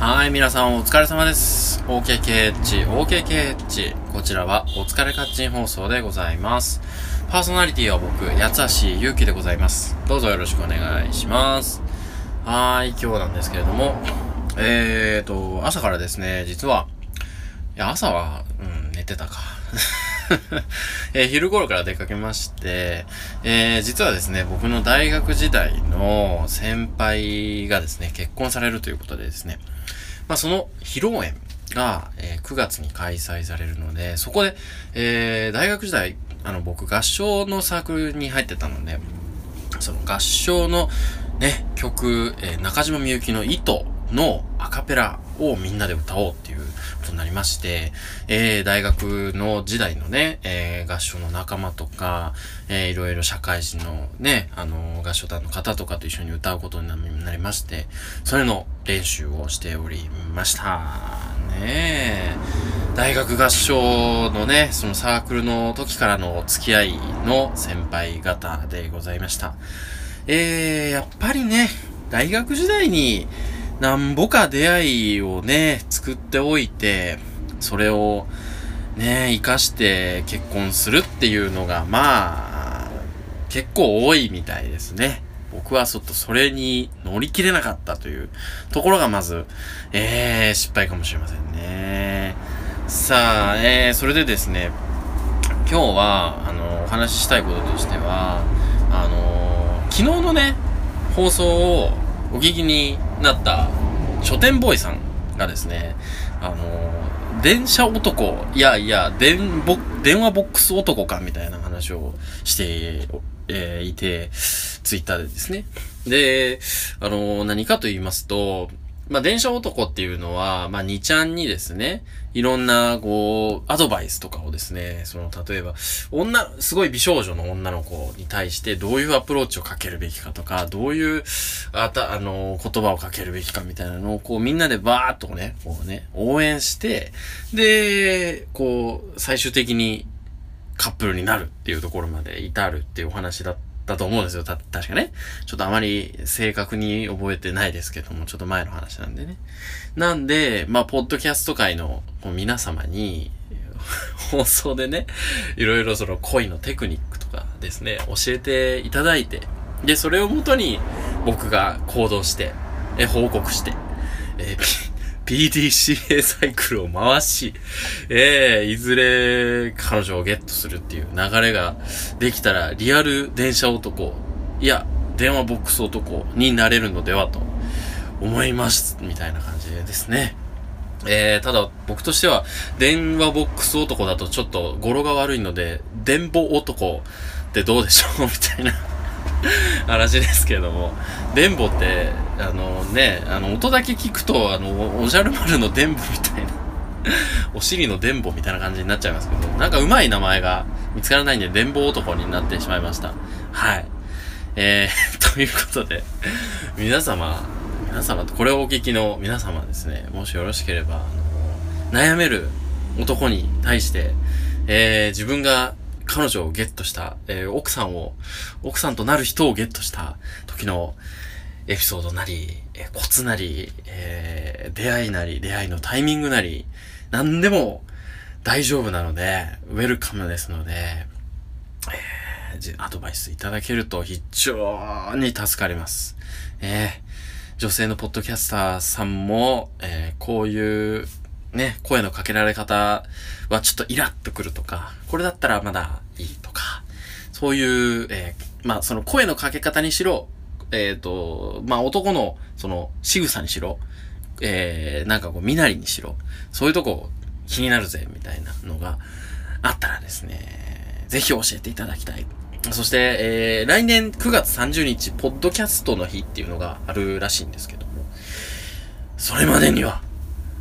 はい、皆さんお疲れ様です。OKKH、OKKH。こちらはお疲れカッチン放送でございます。パーソナリティは僕、八橋ゆうきでございます。どうぞよろしくお願いします。はい、今日なんですけれども、えーと、朝からですね、実は、いや、朝は、うん、寝てたか。えー、昼頃から出かけまして、えー、実はですね、僕の大学時代の先輩がですね、結婚されるということでですね、まあ、その披露宴が、えー、9月に開催されるので、そこで、えー、大学時代、あの、僕合唱のサークルに入ってたので、その合唱のね、曲、えー、中島みゆきの糸のアカペラをみんなで歌おうっていうことになりまして、えー、大学の時代のね、えー、合唱の仲間とか、えー、いろいろ社会人のね、あの、合唱団の方とかと一緒に歌うことになりまして、それの練習をしておりました。ね大学合唱のね、そのサークルの時からの付き合いの先輩方でございました。えー、やっぱりね、大学時代に、なんぼか出会いをね、作っておいて、それをね、活かして結婚するっていうのが、まあ、結構多いみたいですね。僕はちょっとそれに乗り切れなかったというところがまず、えー、失敗かもしれませんね。さあ、えー、それでですね、今日は、あの、お話ししたいこととしては、あの、昨日のね、放送をお聞きになった書店ボーイさんがですね、あの、電車男、いやいや、電ボ、電話ボックス男かみたいな話をして、えー、いて、ツイッターでですね。で、あの、何かと言いますと、まあ、電車男っていうのは、まあ、2ちゃんにですね、いろんな、こう、アドバイスとかをですね、その、例えば、女、すごい美少女の女の子に対してどういうアプローチをかけるべきかとか、どういう、あた、あの、言葉をかけるべきかみたいなのを、こう、みんなでバーっとね、こうね、応援して、で、こう、最終的にカップルになるっていうところまで至るっていうお話だっただと思うんですよ。た、確かね。ちょっとあまり正確に覚えてないですけども、ちょっと前の話なんでね。なんで、まあ、ポッドキャスト界の皆様に、放送でね、いろいろその恋のテクニックとかですね、教えていただいて、で、それをもとに僕が行動して、え、報告して、えー PDCA サイクルを回し、ええー、いずれ彼女をゲットするっていう流れができたら、リアル電車男、いや、電話ボックス男になれるのではと思います、みたいな感じですね。えー、ただ僕としては、電話ボックス男だとちょっと語呂が悪いので、電ボ男ってどうでしょう？みたいな 話ですけども、電ボって、あのね、あの、音だけ聞くと、あの、おじゃる丸の電ボみたいな お尻の電ボみたいな感じになっちゃいますけど、なんか上手い名前が見つからないんで、電ボ男になってしまいました。はい。えー、ということで、皆様、皆様と、これをお聞きの皆様ですね、もしよろしければ、あの、悩める男に対して、えー、自分が彼女をゲットした、えー、奥さんを、奥さんとなる人をゲットした時のエピソードなり、えー、コツなり、えー、出会いなり、出会いのタイミングなり、何でも大丈夫なので、ウェルカムですので、えー、アドバイスいただけると非常に助かります。えー、女性のポッドキャスターさんも、えー、こういうね、声のかけられ方はちょっとイラッとくるとか、これだったらまだいいとか、そういう、えー、まあ、その声のかけ方にしろ、えっ、ー、と、まあ、男の、その、仕草にしろ、えー、なんかこう、身なりにしろ、そういうとこ気になるぜ、みたいなのがあったらですね、ぜひ教えていただきたい。そして、えー、来年9月30日、ポッドキャストの日っていうのがあるらしいんですけども、それまでには、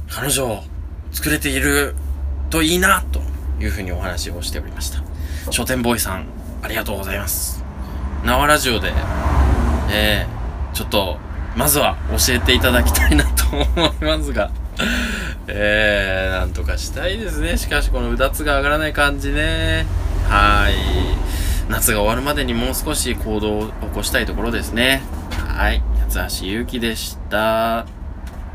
彼女を作れているといいな、というふうにお話をしておりました。書店ボーイさん、ありがとうございます。縄ラジオで、えー、ちょっと、まずは教えていただきたいなと思いますが、えー、なんとかしたいですね。しかし、このうだつが上がらない感じね。はい。夏が終わるまでにもう少し行動を起こしたいところですね。はい。八橋ゆうきでした。